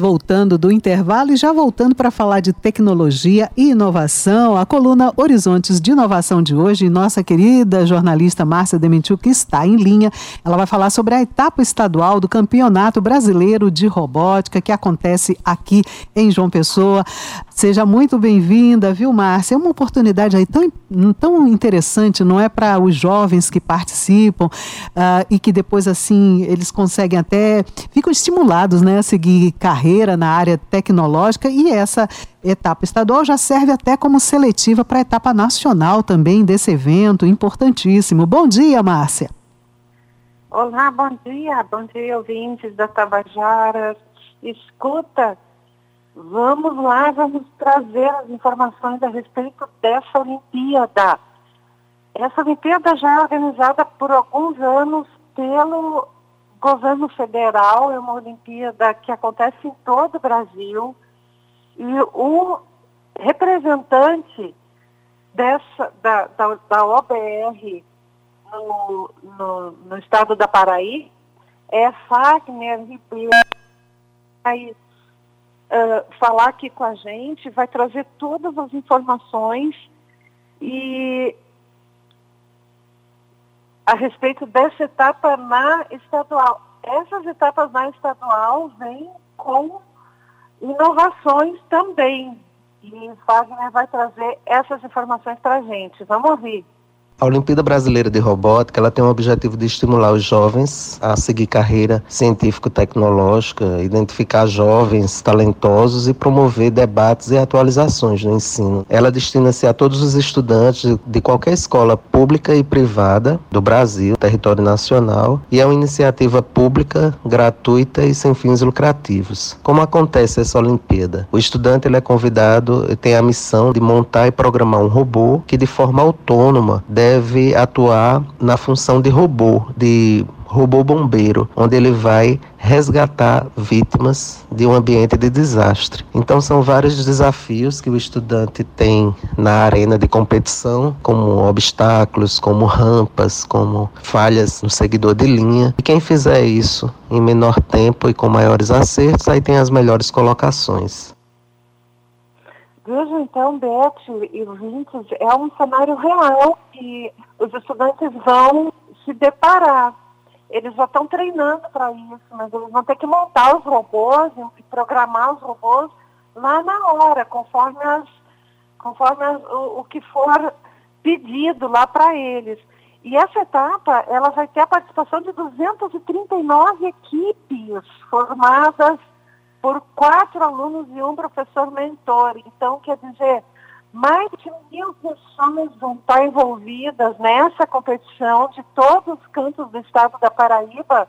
Voltando do intervalo e já voltando para falar de tecnologia e inovação, a coluna Horizontes de Inovação de hoje, nossa querida jornalista Márcia Dementiuk está em linha. Ela vai falar sobre a etapa estadual do Campeonato Brasileiro de Robótica que acontece aqui em João Pessoa. Seja muito bem-vinda, viu, Márcia? É uma oportunidade aí tão, tão interessante, não é para os jovens que participam uh, e que depois, assim, eles conseguem até, ficam estimulados, né, a seguir carreira na área tecnológica e essa etapa estadual já serve até como seletiva para a etapa nacional também desse evento importantíssimo. Bom dia, Márcia. Olá, bom dia, bom dia, ouvintes da Tabajara. Escuta, Vamos lá, vamos trazer as informações a respeito dessa Olimpíada. Essa Olimpíada já é organizada por alguns anos pelo governo federal, é uma Olimpíada que acontece em todo o Brasil. E o representante dessa, da, da, da OBR no, no, no estado da Paraíba é Fagner Ribeiro uh, falar aqui com a gente, vai trazer todas as informações e a respeito dessa etapa na estadual. Essas etapas na estadual vêm com inovações também. E Wagner vai trazer essas informações para a gente. Vamos ouvir. A Olimpíada Brasileira de Robótica ela tem o objetivo de estimular os jovens a seguir carreira científico-tecnológica, identificar jovens talentosos e promover debates e atualizações no ensino. Ela destina-se a todos os estudantes de qualquer escola pública e privada do Brasil, território nacional, e é uma iniciativa pública, gratuita e sem fins lucrativos. Como acontece essa Olimpíada? O estudante ele é convidado e tem a missão de montar e programar um robô que de forma autônoma deve deve atuar na função de robô, de robô bombeiro, onde ele vai resgatar vítimas de um ambiente de desastre. Então são vários desafios que o estudante tem na arena de competição, como obstáculos, como rampas, como falhas no seguidor de linha. E quem fizer isso em menor tempo e com maiores acertos, aí tem as melhores colocações. Veja então, Beth e ouvintes, é um cenário real que os estudantes vão se deparar. Eles já estão treinando para isso, mas eles vão ter que montar os robôs e programar os robôs lá na hora, conforme, as, conforme as, o, o que for pedido lá para eles. E essa etapa, ela vai ter a participação de 239 equipes formadas por quatro alunos e um professor mentor. Então, quer dizer, mais de mil pessoas vão estar envolvidas nessa competição de todos os cantos do estado da Paraíba.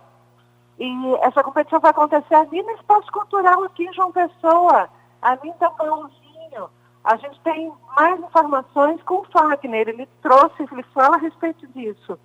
E essa competição vai acontecer ali no Espaço Cultural, aqui em João Pessoa, ali em Tapãozinho. A gente tem mais informações com o Fagner, ele trouxe, ele fala a respeito disso.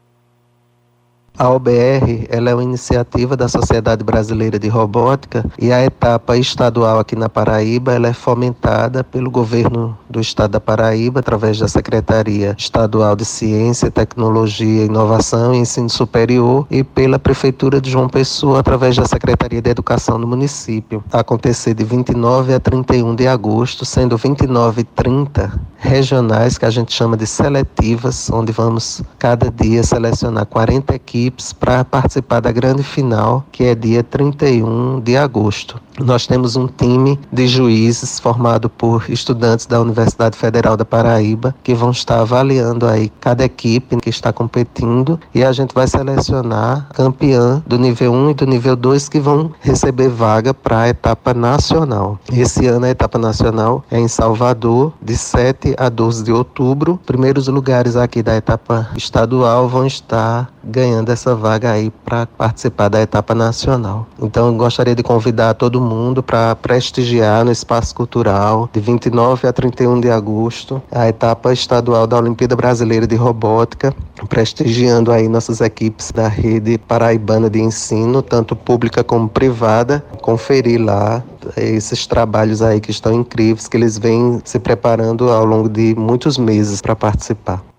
A OBR ela é uma iniciativa da Sociedade Brasileira de Robótica e a etapa estadual aqui na Paraíba ela é fomentada pelo governo do estado da Paraíba através da Secretaria Estadual de Ciência, Tecnologia, Inovação e Ensino Superior e pela Prefeitura de João Pessoa através da Secretaria de Educação do município. Vai acontecer de 29 a 31 de agosto, sendo 29 e 30 regionais que a gente chama de seletivas, onde vamos cada dia selecionar 40 equipes equipes para participar da grande final, que é dia 31 de agosto. Nós temos um time de juízes formado por estudantes da Universidade Federal da Paraíba que vão estar avaliando aí cada equipe que está competindo e a gente vai selecionar campeã do nível 1 e do nível 2 que vão receber vaga para a etapa nacional. Esse ano a etapa nacional é em Salvador, de 7 a 12 de outubro. Primeiros lugares aqui da etapa estadual vão estar ganhando essa vaga aí para participar da etapa nacional. Então eu gostaria de convidar todo mundo para prestigiar no Espaço Cultural de 29 a 31 de agosto a etapa estadual da Olimpíada Brasileira de Robótica, prestigiando aí nossas equipes da rede paraibana de ensino, tanto pública como privada, conferir lá esses trabalhos aí que estão incríveis, que eles vêm se preparando ao longo de muitos meses para participar.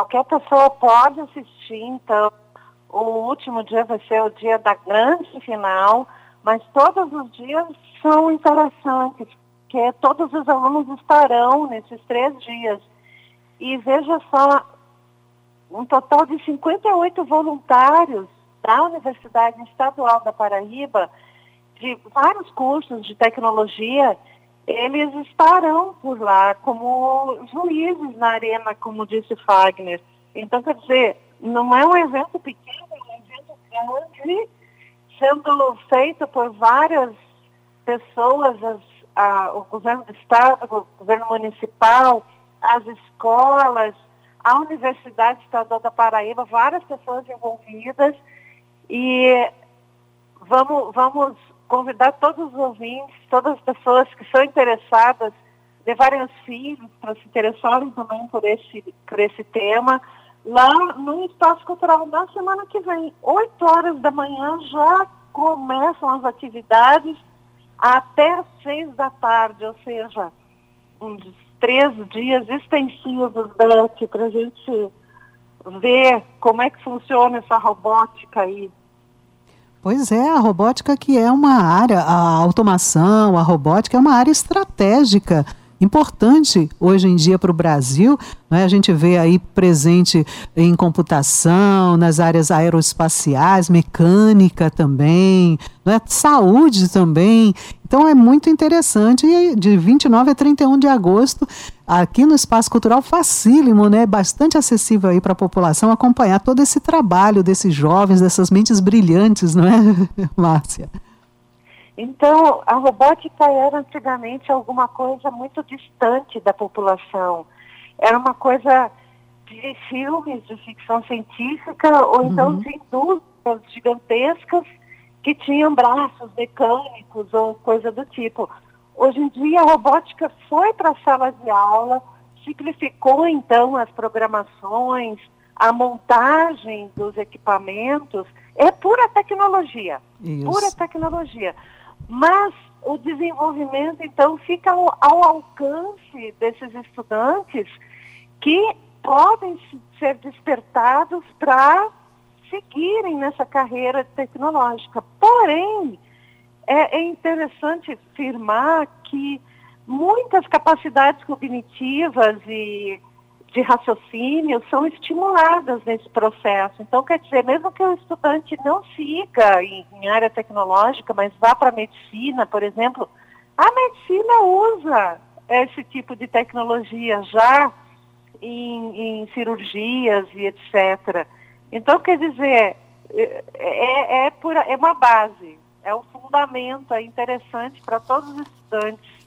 Qualquer pessoa pode assistir, então. O último dia vai ser o dia da grande final. mas todos os dias são interessantes, porque todos os alunos estarão nesses três dias. E veja só, um total de 58 voluntários da Universidade Estadual da Paraíba, de vários cursos de tecnologia, eles estarão por lá como juízes na arena, como disse Fagner. Então, quer dizer, não é um evento pequeno, é um evento grande, sendo feito por várias pessoas, as, a, o governo do estado, o governo municipal, as escolas, a Universidade Estadual da Paraíba, várias pessoas envolvidas e vamos, vamos convidar todos os ouvintes, todas as pessoas que são interessadas, levarem os filhos para se interessarem também por esse, por esse tema, lá no Espaço Cultural na semana que vem, 8 horas da manhã, já começam as atividades até 6 da tarde, ou seja, uns três dias extensivos, Beth, para a gente ver como é que funciona essa robótica aí. Pois é, a robótica que é uma área, a automação, a robótica é uma área estratégica importante hoje em dia para o Brasil. Né? A gente vê aí presente em computação, nas áreas aeroespaciais, mecânica também, né? saúde também. Então é muito interessante. E de 29 a 31 de agosto, aqui no Espaço Cultural, facílimo, né? bastante acessível aí para a população acompanhar todo esse trabalho desses jovens, dessas mentes brilhantes, não é, Márcia? Então, a robótica era antigamente alguma coisa muito distante da população. Era uma coisa de filmes de ficção científica ou então uhum. de indústrias gigantescas que tinham braços mecânicos ou coisa do tipo. Hoje em dia, a robótica foi para a sala de aula, simplificou então as programações, a montagem dos equipamentos. É pura tecnologia. Isso. Pura tecnologia. Mas o desenvolvimento, então, fica ao, ao alcance desses estudantes que podem ser despertados para seguirem nessa carreira tecnológica. Porém, é, é, interessante afirmar que muitas capacidades cognitivas e de raciocínio são estimuladas nesse processo. Então, quer dizer, mesmo que o estudante não siga em, em área tecnológica, mas vá para a medicina, por exemplo, a medicina usa esse tipo de tecnologia já em, em cirurgias e etc. Então, quer dizer, é, é, é, pura, é uma base, é um fundamento é interessante para todos os estudantes